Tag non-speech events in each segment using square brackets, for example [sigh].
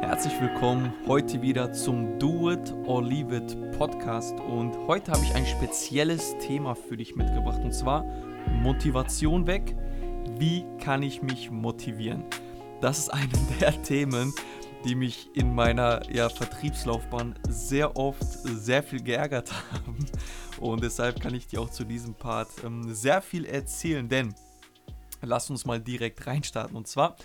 Herzlich willkommen heute wieder zum Do It or Leave It Podcast und heute habe ich ein spezielles Thema für dich mitgebracht und zwar Motivation weg. Wie kann ich mich motivieren? Das ist eine [laughs] der Themen, die mich in meiner ja, Vertriebslaufbahn sehr oft sehr viel geärgert [laughs] haben und deshalb kann ich dir auch zu diesem Part ähm, sehr viel erzählen, denn lass uns mal direkt reinstarten und zwar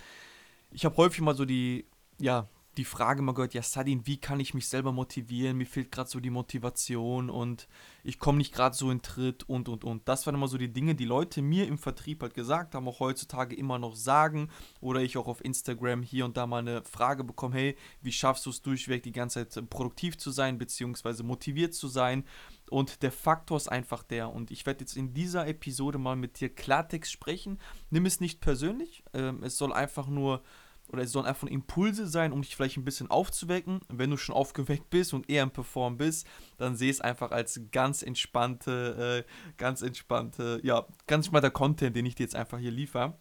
ich habe häufig mal so die ja, die Frage mal gehört, ja Sadin, wie kann ich mich selber motivieren? Mir fehlt gerade so die Motivation und ich komme nicht gerade so in Tritt und und und. Das waren immer so die Dinge, die Leute mir im Vertrieb halt gesagt haben, auch heutzutage immer noch sagen oder ich auch auf Instagram hier und da mal eine Frage bekomme, hey, wie schaffst du es durchweg die ganze Zeit produktiv zu sein beziehungsweise motiviert zu sein? Und der Faktor ist einfach der. Und ich werde jetzt in dieser Episode mal mit dir Klartext sprechen. Nimm es nicht persönlich. Ähm, es soll einfach nur oder es sollen einfach Impulse sein, um dich vielleicht ein bisschen aufzuwecken. Wenn du schon aufgeweckt bist und eher im Perform bist, dann sehe es einfach als ganz entspannte, äh, ganz entspannte, ja, ganz entspannter Content, den ich dir jetzt einfach hier liefere.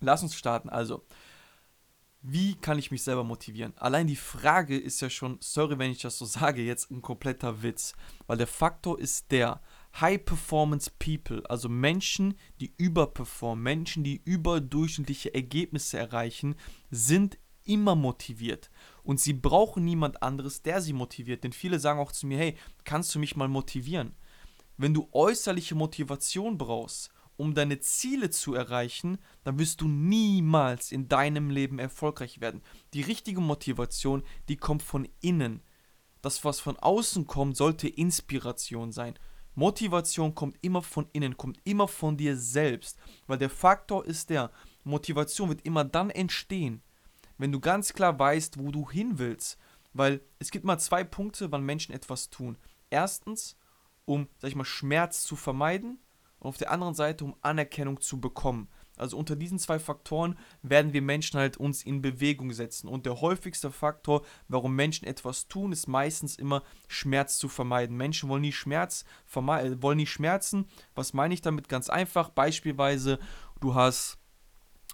Lass uns starten. Also, wie kann ich mich selber motivieren? Allein die Frage ist ja schon, sorry, wenn ich das so [laughs] sage, jetzt ein kompletter Witz. Weil der Faktor ist der, High-Performance People, also Menschen, die überperformen, Menschen, die überdurchschnittliche Ergebnisse erreichen, sind immer motiviert. Und sie brauchen niemand anderes, der sie motiviert. Denn viele sagen auch zu mir, hey, kannst du mich mal motivieren? Wenn du äußerliche Motivation brauchst, um deine Ziele zu erreichen, dann wirst du niemals in deinem Leben erfolgreich werden. Die richtige Motivation, die kommt von innen. Das, was von außen kommt, sollte Inspiration sein. Motivation kommt immer von innen, kommt immer von dir selbst, weil der Faktor ist der, Motivation wird immer dann entstehen, wenn du ganz klar weißt, wo du hin willst, weil es gibt mal zwei Punkte, wann Menschen etwas tun. Erstens, um, sag ich mal, Schmerz zu vermeiden und auf der anderen Seite, um Anerkennung zu bekommen. Also unter diesen zwei Faktoren werden wir Menschen halt uns in Bewegung setzen. Und der häufigste Faktor, warum Menschen etwas tun, ist meistens immer Schmerz zu vermeiden. Menschen wollen nie Schmerz vermeiden, wollen nie schmerzen. Was meine ich damit? Ganz einfach. Beispielsweise, du hast,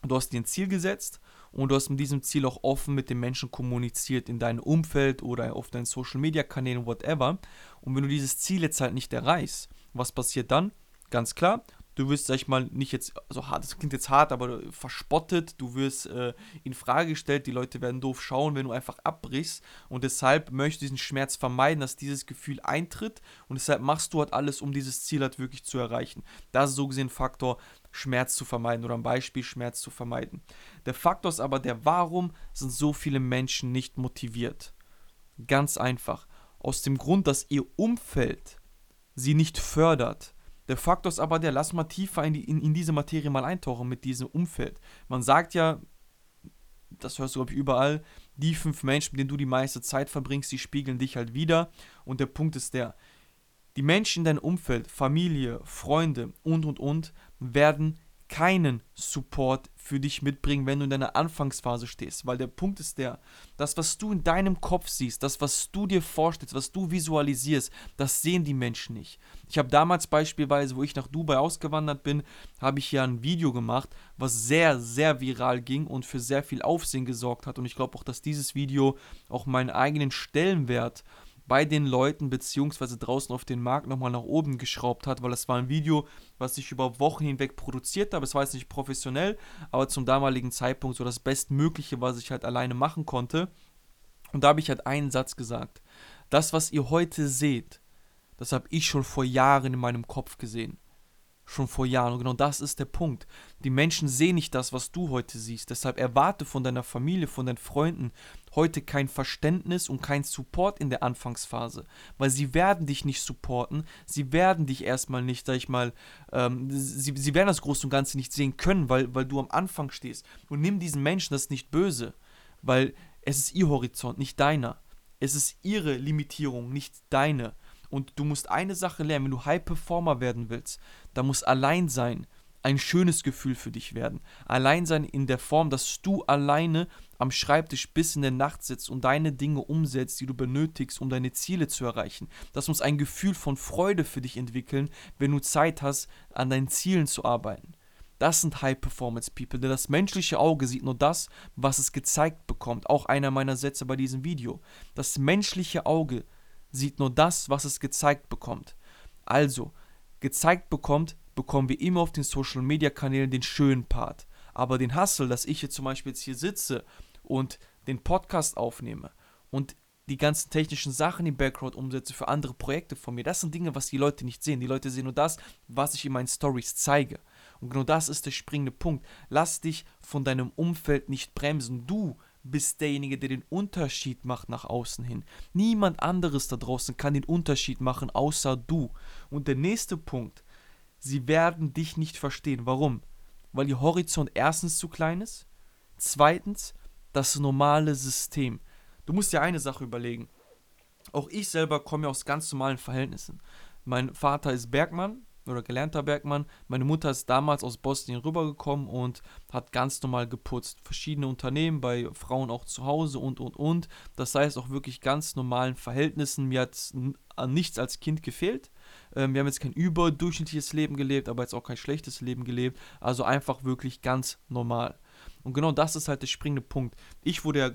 du hast dir ein Ziel gesetzt und du hast mit diesem Ziel auch offen mit den Menschen kommuniziert in deinem Umfeld oder auf deinen Social Media Kanälen, whatever. Und wenn du dieses Ziel jetzt halt nicht erreichst, was passiert dann? Ganz klar, du wirst, sag ich mal, nicht jetzt, also hart, das klingt jetzt hart, aber verspottet, du wirst äh, in Frage gestellt, die Leute werden doof schauen, wenn du einfach abbrichst und deshalb möchtest du diesen Schmerz vermeiden, dass dieses Gefühl eintritt und deshalb machst du halt alles, um dieses Ziel halt wirklich zu erreichen. Das ist so gesehen Faktor, Schmerz zu vermeiden oder ein Beispiel Schmerz zu vermeiden. Der Faktor ist aber der, warum sind so viele Menschen nicht motiviert? Ganz einfach. Aus dem Grund, dass ihr Umfeld sie nicht fördert der Faktor ist aber der, lass mal tiefer in, die, in, in diese Materie mal eintauchen mit diesem Umfeld. Man sagt ja, das hörst du, glaube ich, überall, die fünf Menschen, mit denen du die meiste Zeit verbringst, die spiegeln dich halt wieder. Und der Punkt ist der, die Menschen in deinem Umfeld, Familie, Freunde und, und, und, werden keinen Support für dich mitbringen, wenn du in deiner Anfangsphase stehst. Weil der Punkt ist der, das, was du in deinem Kopf siehst, das, was du dir vorstellst, was du visualisierst, das sehen die Menschen nicht. Ich habe damals beispielsweise, wo ich nach Dubai ausgewandert bin, habe ich ja ein Video gemacht, was sehr, sehr viral ging und für sehr viel Aufsehen gesorgt hat. Und ich glaube auch, dass dieses Video auch meinen eigenen Stellenwert bei den Leuten beziehungsweise draußen auf den Markt nochmal nach oben geschraubt hat, weil das war ein Video, was ich über Wochen hinweg produziert habe. Es war jetzt nicht professionell, aber zum damaligen Zeitpunkt so das Bestmögliche, was ich halt alleine machen konnte. Und da habe ich halt einen Satz gesagt. Das, was ihr heute seht, das habe ich schon vor Jahren in meinem Kopf gesehen schon vor Jahren. Und genau das ist der Punkt. Die Menschen sehen nicht das, was du heute siehst. Deshalb erwarte von deiner Familie, von deinen Freunden heute kein Verständnis und kein Support in der Anfangsphase. Weil sie werden dich nicht supporten. Sie werden dich erstmal nicht, sag ich mal, ähm, sie, sie werden das Große und Ganze nicht sehen können, weil, weil du am Anfang stehst. Und nimm diesen Menschen das nicht böse. Weil es ist ihr Horizont, nicht deiner. Es ist ihre Limitierung, nicht deine. Und du musst eine Sache lernen, wenn du High Performer werden willst, dann muss Alleinsein ein schönes Gefühl für dich werden. Alleinsein in der Form, dass du alleine am Schreibtisch bis in der Nacht sitzt und deine Dinge umsetzt, die du benötigst, um deine Ziele zu erreichen. Das muss ein Gefühl von Freude für dich entwickeln, wenn du Zeit hast, an deinen Zielen zu arbeiten. Das sind High-Performance-People, denn das menschliche Auge sieht nur das, was es gezeigt bekommt. Auch einer meiner Sätze bei diesem Video. Das menschliche Auge sieht nur das, was es gezeigt bekommt. Also, gezeigt bekommt, bekommen wir immer auf den Social-Media-Kanälen den schönen Part. Aber den Hustle, dass ich jetzt zum Beispiel jetzt hier sitze und den Podcast aufnehme und die ganzen technischen Sachen im Background umsetze für andere Projekte von mir. Das sind Dinge, was die Leute nicht sehen. Die Leute sehen nur das, was ich in meinen Stories zeige. Und genau das ist der springende Punkt. Lass dich von deinem Umfeld nicht bremsen. Du bist derjenige, der den Unterschied macht nach außen hin. Niemand anderes da draußen kann den Unterschied machen, außer du. Und der nächste Punkt, sie werden dich nicht verstehen. Warum? Weil ihr Horizont erstens zu klein ist, zweitens das normale System. Du musst dir eine Sache überlegen. Auch ich selber komme ja aus ganz normalen Verhältnissen. Mein Vater ist Bergmann oder gelernter Bergmann. Meine Mutter ist damals aus Bosnien rübergekommen und hat ganz normal geputzt. Verschiedene Unternehmen, bei Frauen auch zu Hause und und und. Das heißt auch wirklich ganz normalen Verhältnissen. Mir hat an nichts als Kind gefehlt. Ähm, wir haben jetzt kein überdurchschnittliches Leben gelebt, aber jetzt auch kein schlechtes Leben gelebt. Also einfach wirklich ganz normal. Und genau das ist halt der springende Punkt. Ich wurde ja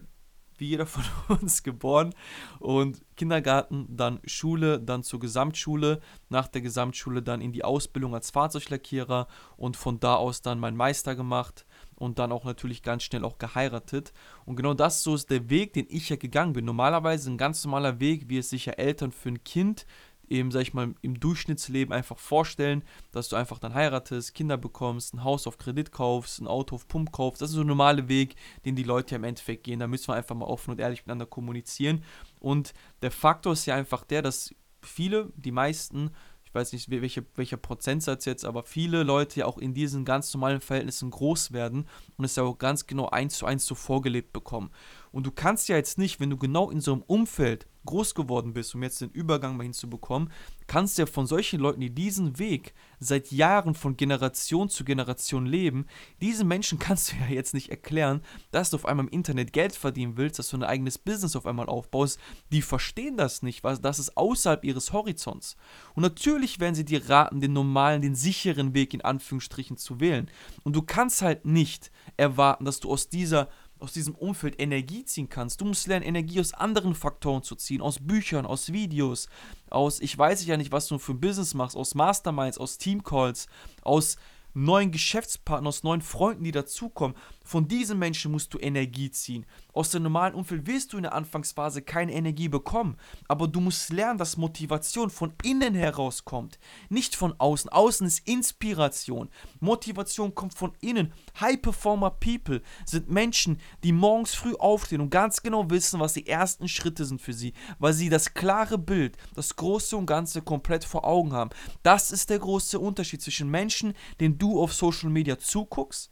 wie jeder von [laughs] uns geboren und Kindergarten, dann Schule, dann zur Gesamtschule, nach der Gesamtschule dann in die Ausbildung als Fahrzeuglackierer und von da aus dann meinen Meister gemacht und dann auch natürlich ganz schnell auch geheiratet. Und genau das so ist der Weg, den ich ja gegangen bin. Normalerweise ein ganz normaler Weg, wie es sich ja Eltern für ein Kind eben, sag ich mal, im Durchschnittsleben einfach vorstellen, dass du einfach dann heiratest, Kinder bekommst, ein Haus auf Kredit kaufst, ein Auto auf Pump kaufst. Das ist so ein normaler Weg, den die Leute ja im Endeffekt gehen. Da müssen wir einfach mal offen und ehrlich miteinander kommunizieren. Und der Faktor ist ja einfach der, dass viele, die meisten, ich weiß nicht, welche, welcher Prozentsatz jetzt, aber viele Leute ja auch in diesen ganz normalen Verhältnissen groß werden und es ja auch ganz genau eins zu eins so vorgelebt bekommen. Und du kannst ja jetzt nicht, wenn du genau in so einem Umfeld groß geworden bist, um jetzt den Übergang mal hinzubekommen, kannst du ja von solchen Leuten, die diesen Weg seit Jahren von Generation zu Generation leben, diesen Menschen [laughs] kannst du ja jetzt nicht erklären, dass du auf einmal im Internet Geld verdienen willst, dass du ein eigenes Business auf einmal aufbaust. Die verstehen das nicht, weil das ist außerhalb ihres Horizonts. Und natürlich werden sie dir raten, den normalen, den sicheren Weg in Anführungsstrichen zu wählen. Und du kannst halt nicht erwarten, dass du aus dieser aus diesem Umfeld Energie ziehen kannst. Du musst lernen, Energie aus anderen Faktoren zu ziehen, aus Büchern, aus Videos, aus, ich weiß ja nicht, was du für ein Business machst, aus Masterminds, aus Teamcalls, aus neuen Geschäftspartnern, aus neuen Freunden, die dazukommen. Von diesen Menschen musst du Energie ziehen. Aus dem normalen Umfeld wirst du in der Anfangsphase keine Energie bekommen. Aber du musst lernen, dass Motivation von innen herauskommt, nicht von außen. Außen ist Inspiration. Motivation kommt von innen. High Performer People sind Menschen, die morgens früh aufstehen und ganz genau wissen, was die ersten Schritte sind für sie, weil sie das klare Bild, das Große und Ganze komplett vor Augen haben. Das ist der große Unterschied zwischen Menschen, denen du auf Social Media zuguckst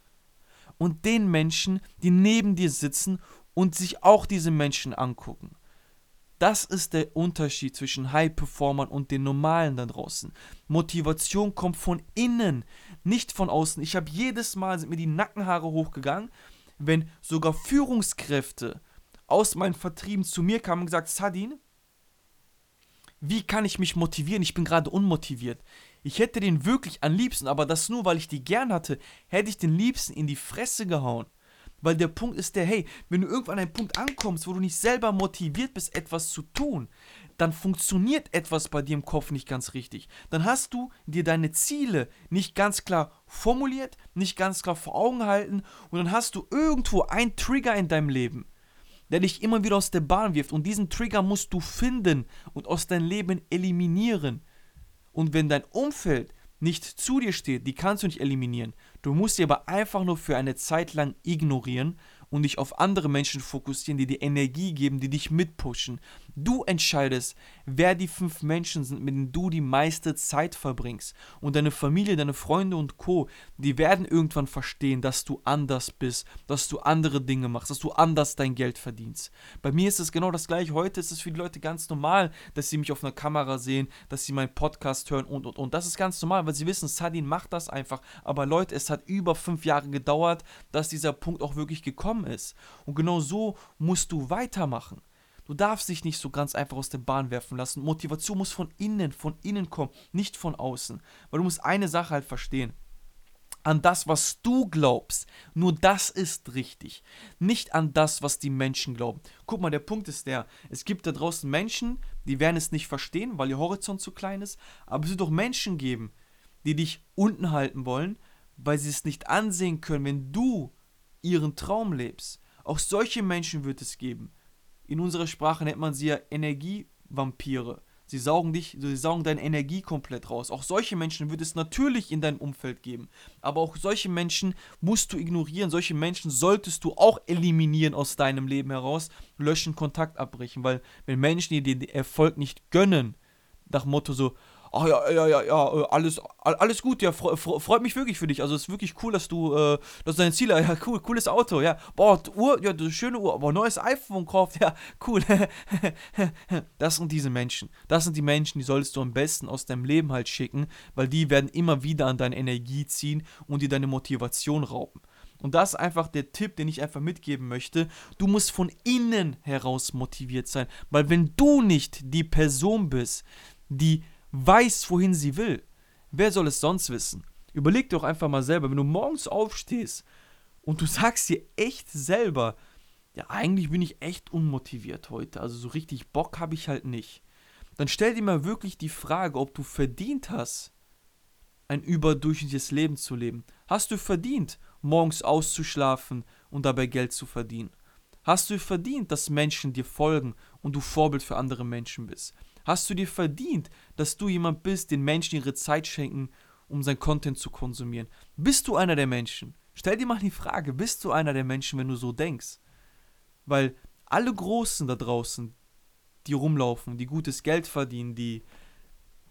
und den Menschen, die neben dir sitzen und sich auch diese Menschen angucken. Das ist der Unterschied zwischen High-Performern und den Normalen da draußen. Motivation kommt von innen, nicht von außen. Ich habe jedes Mal, sind mir die Nackenhaare hochgegangen, wenn sogar Führungskräfte aus meinen Vertrieben zu mir kamen und gesagt, Sadin, wie kann ich mich motivieren? Ich bin gerade unmotiviert. Ich hätte den wirklich am liebsten, aber das nur, weil ich die gern hatte, hätte ich den liebsten in die Fresse gehauen. Weil der Punkt ist der, hey, wenn du irgendwann an einen Punkt ankommst, wo du nicht selber motiviert bist, etwas zu tun, dann funktioniert etwas bei dir im Kopf nicht ganz richtig. Dann hast du dir deine Ziele nicht ganz klar formuliert, nicht ganz klar vor Augen halten und dann hast du irgendwo einen Trigger in deinem Leben, der dich immer wieder aus der Bahn wirft und diesen Trigger musst du finden und aus deinem Leben eliminieren. Und wenn dein Umfeld nicht zu dir steht, die kannst du nicht eliminieren. Du musst sie aber einfach nur für eine Zeit lang ignorieren und dich auf andere Menschen fokussieren, die dir Energie geben, die dich mitpushen. Du entscheidest, wer die fünf Menschen sind, mit denen du die meiste Zeit verbringst. Und deine Familie, deine Freunde und Co., die werden irgendwann verstehen, dass du anders bist, dass du andere Dinge machst, dass du anders dein Geld verdienst. Bei mir ist es genau das gleiche. Heute ist es für die Leute ganz normal, dass sie mich auf einer Kamera sehen, dass sie meinen Podcast hören und und und. Das ist ganz normal, weil sie wissen, Sadin macht das einfach. Aber Leute, es hat über fünf Jahre gedauert, dass dieser Punkt auch wirklich gekommen ist. Und genau so musst du weitermachen. Du darfst dich nicht so ganz einfach aus der Bahn werfen lassen. Motivation muss von innen, von innen kommen, nicht von außen. Weil du musst eine Sache halt verstehen. an das, was du glaubst. Nur das ist richtig. Nicht an das, was die Menschen glauben. Guck mal, der Punkt ist der, es gibt da draußen Menschen, die werden es nicht verstehen, weil ihr Horizont zu klein ist, aber es wird auch Menschen geben, die dich unten halten wollen, weil sie es nicht ansehen können, wenn du ihren Traum lebst. Auch solche Menschen wird es geben. In unserer Sprache nennt man sie ja Energievampire. Sie saugen dich, sie saugen deine Energie komplett raus. Auch solche Menschen wird es natürlich in deinem Umfeld geben. Aber auch solche Menschen musst du ignorieren. Solche Menschen solltest du auch eliminieren aus deinem Leben heraus. Löschen, Kontakt abbrechen. Weil wenn Menschen dir den Erfolg nicht gönnen, nach Motto so, ach ja, ja, ja, ja, äh, alles, alles gut, ja, freut mich wirklich für dich. Also es ist wirklich cool, dass du, äh, dass dein Ziel, [laughs] ja, cool, cooles Auto, ja, boah, Uhr, ja, schöne Uhr, aber neues iPhone kauft, ja, [laughs] cool. [laughs] das sind diese Menschen. Das sind die Menschen, die solltest du am besten aus deinem Leben halt schicken, weil die werden immer wieder an deine Energie ziehen und dir deine Motivation rauben. Und das ist einfach der Tipp, den ich einfach mitgeben möchte. Du musst von innen heraus motiviert sein, weil wenn du nicht die Person bist, die weiß, wohin sie will. Wer soll es sonst wissen? Überleg doch einfach mal selber, wenn du morgens aufstehst und du sagst dir echt selber, ja, eigentlich bin ich echt unmotiviert heute, also so richtig Bock habe ich halt nicht. Dann stell dir mal wirklich die Frage, ob du verdient hast, ein überdurchschnittliches Leben zu leben. Hast du verdient, morgens auszuschlafen und dabei Geld zu verdienen? Hast du verdient, dass Menschen dir folgen und du Vorbild für andere Menschen bist? Hast du dir verdient, dass du jemand bist, den Menschen ihre Zeit schenken, um sein Content zu konsumieren? Bist du einer der Menschen? Stell dir mal die Frage, bist du einer der Menschen, wenn du so denkst? Weil alle Großen da draußen, die rumlaufen, die gutes Geld verdienen, die,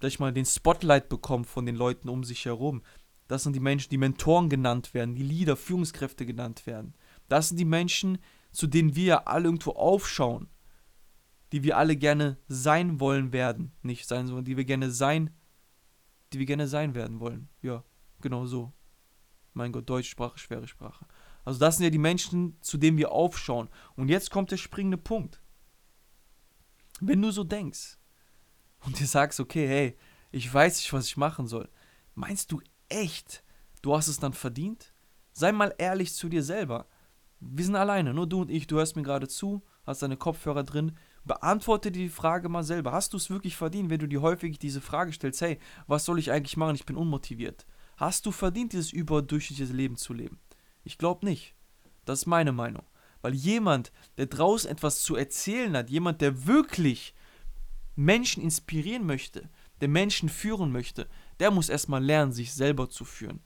sag mal, den Spotlight bekommen von den Leuten um sich herum, das sind die Menschen, die Mentoren genannt werden, die Leader, Führungskräfte genannt werden. Das sind die Menschen, zu denen wir alle irgendwo aufschauen die wir alle gerne sein wollen werden. Nicht sein, sondern die wir gerne sein, die wir gerne sein werden wollen. Ja, genau so. Mein Gott, Deutschsprache, schwere Sprache. Also das sind ja die Menschen, zu denen wir aufschauen. Und jetzt kommt der springende Punkt. Wenn du so denkst und dir sagst, okay, hey, ich weiß nicht, was ich machen soll, meinst du echt, du hast es dann verdient? Sei mal ehrlich zu dir selber. Wir sind alleine, nur du und ich, du hörst mir gerade zu, hast deine Kopfhörer drin. Beantworte die Frage mal selber. Hast du es wirklich verdient, wenn du dir häufig diese Frage stellst, hey, was soll ich eigentlich machen? Ich bin unmotiviert. Hast du verdient, dieses überdurchschnittliche Leben zu leben? Ich glaube nicht. Das ist meine Meinung. Weil jemand, der draußen etwas zu erzählen hat, jemand, der wirklich Menschen inspirieren möchte, der Menschen führen möchte, der muss erstmal lernen, sich selber zu führen.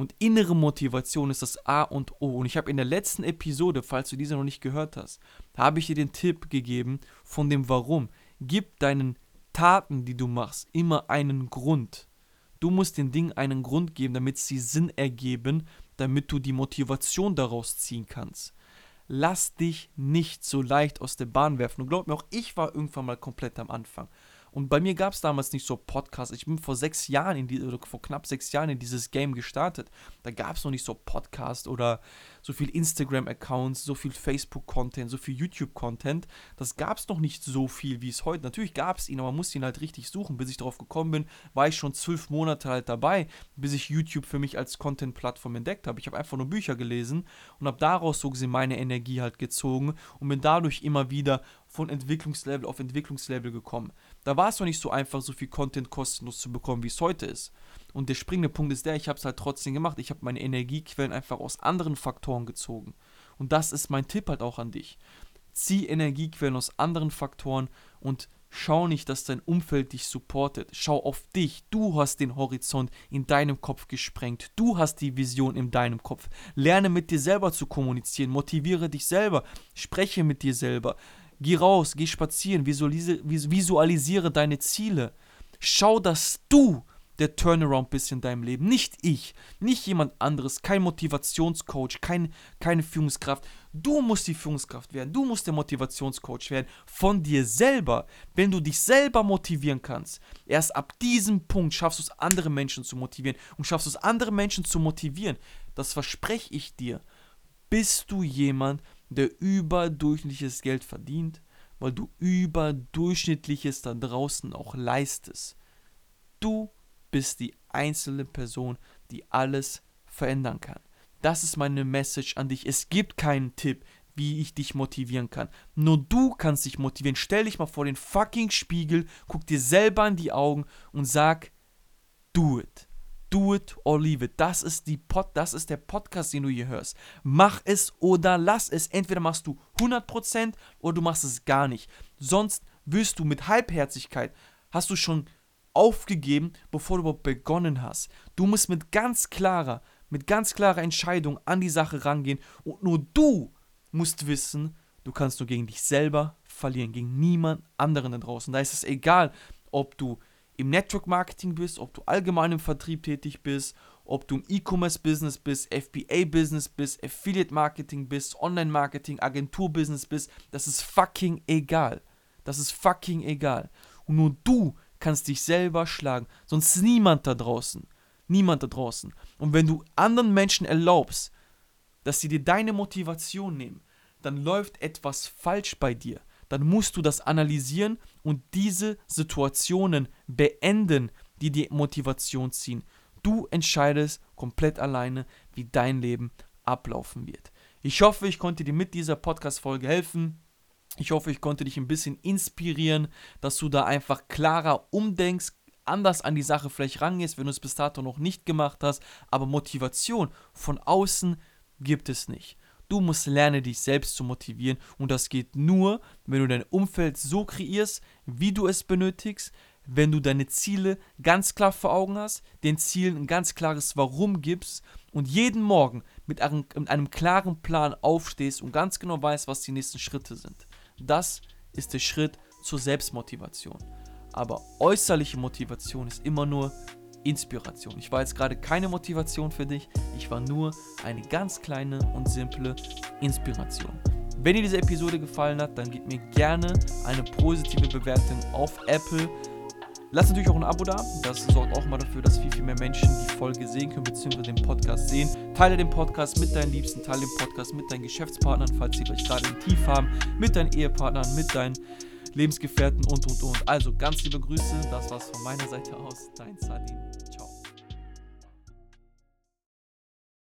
Und innere Motivation ist das A und O. Und ich habe in der letzten Episode, falls du diese noch nicht gehört hast, habe ich dir den Tipp gegeben von dem Warum. Gib deinen Taten, die du machst, immer einen Grund. Du musst den Dingen einen Grund geben, damit sie Sinn ergeben, damit du die Motivation daraus ziehen kannst. Lass dich nicht so leicht aus der Bahn werfen. Und glaub mir, auch ich war irgendwann mal komplett am Anfang. Und bei mir gab es damals nicht so Podcasts. Ich bin vor sechs Jahren in die, oder vor knapp sechs Jahren in dieses Game gestartet. Da gab es noch nicht so Podcasts oder so viel Instagram-Accounts, so viel Facebook-Content, so viel YouTube-Content. Das gab es noch nicht so viel, wie es heute. Natürlich gab es ihn, aber man musste ihn halt richtig suchen. Bis ich darauf gekommen bin, war ich schon zwölf Monate halt dabei, bis ich YouTube für mich als Content-Plattform entdeckt habe. Ich habe einfach nur Bücher gelesen und habe daraus so gesehen meine Energie halt gezogen und bin dadurch immer wieder von Entwicklungslevel auf Entwicklungslevel gekommen. Da war es noch nicht so einfach, so viel Content kostenlos zu bekommen, wie es heute ist. Und der springende Punkt ist der, ich habe es halt trotzdem gemacht. Ich habe meine Energiequellen einfach aus anderen Faktoren gezogen. Und das ist mein Tipp halt auch an dich. Zieh Energiequellen aus anderen Faktoren und schau nicht, dass dein Umfeld dich supportet. Schau auf dich. Du hast den Horizont in deinem Kopf gesprengt. Du hast die Vision in deinem Kopf. Lerne mit dir selber zu kommunizieren. Motiviere dich selber. Spreche mit dir selber. Geh raus, geh spazieren, visualisiere, deine Ziele. Schau, dass du der Turnaround bist in deinem Leben. Nicht ich, nicht jemand anderes, kein Motivationscoach, kein, keine Führungskraft. Du musst die Führungskraft werden, du musst der Motivationscoach werden von dir selber. Wenn du dich selber motivieren kannst, erst ab diesem Punkt schaffst du es, andere Menschen zu motivieren. Und schaffst du es, andere Menschen zu motivieren, das verspreche ich dir, bist du jemand, der überdurchschnittliches Geld verdient, weil du überdurchschnittliches da draußen auch leistest. Du bist die einzelne Person, die alles verändern kann. Das ist meine Message an dich. Es gibt keinen Tipp, wie ich dich motivieren kann. Nur du kannst dich motivieren. Stell dich mal vor den fucking Spiegel, guck dir selber in die Augen und sag, do it. Do it or leave it. Das ist, die Pod, das ist der Podcast, den du hier hörst. Mach es oder lass es. Entweder machst du 100% oder du machst es gar nicht. Sonst wirst du mit Halbherzigkeit, hast du schon aufgegeben, bevor du überhaupt begonnen hast. Du musst mit ganz klarer, mit ganz klarer Entscheidung an die Sache rangehen und nur du musst wissen, du kannst nur gegen dich selber verlieren, gegen niemand anderen da draußen. Da ist es egal, ob du im Network Marketing bist, ob du allgemein im Vertrieb tätig bist, ob du im E-Commerce Business bist, FBA Business bist, Affiliate Marketing bist, Online Marketing, Agentur Business bist, das ist fucking egal. Das ist fucking egal. Und nur du kannst dich selber schlagen, sonst niemand da draußen. Niemand da draußen. Und wenn du anderen Menschen erlaubst, dass sie dir deine Motivation nehmen, dann läuft etwas falsch bei dir dann musst du das analysieren und diese Situationen beenden, die die Motivation ziehen. Du entscheidest komplett alleine, wie dein Leben ablaufen wird. Ich hoffe, ich konnte dir mit dieser Podcast-Folge helfen. Ich hoffe, ich konnte dich ein bisschen inspirieren, dass du da einfach klarer umdenkst, anders an die Sache vielleicht rangehst, wenn du es bis dato noch nicht gemacht hast. Aber Motivation von außen gibt es nicht. Du musst lernen, dich selbst zu motivieren und das geht nur, wenn du dein Umfeld so kreierst, wie du es benötigst, wenn du deine Ziele ganz klar vor Augen hast, den Zielen ein ganz klares Warum gibst und jeden Morgen mit einem, mit einem klaren Plan aufstehst und ganz genau weißt, was die nächsten Schritte sind. Das ist der Schritt zur Selbstmotivation. Aber äußerliche Motivation ist immer nur Inspiration. Ich war jetzt gerade keine Motivation für dich, ich war nur eine ganz kleine und simple Inspiration. Wenn dir diese Episode gefallen hat, dann gib mir gerne eine positive Bewertung auf Apple. Lass natürlich auch ein Abo da. Das sorgt auch mal dafür, dass viel, viel mehr Menschen die Folge sehen können, beziehungsweise den Podcast sehen. Teile den Podcast mit deinen Liebsten, teile den Podcast mit deinen Geschäftspartnern, falls sie euch gerade im Tief haben, mit deinen Ehepartnern, mit deinen Lebensgefährten und, und, und. Also ganz liebe Grüße. Das war's von meiner Seite aus. Dein Sadin.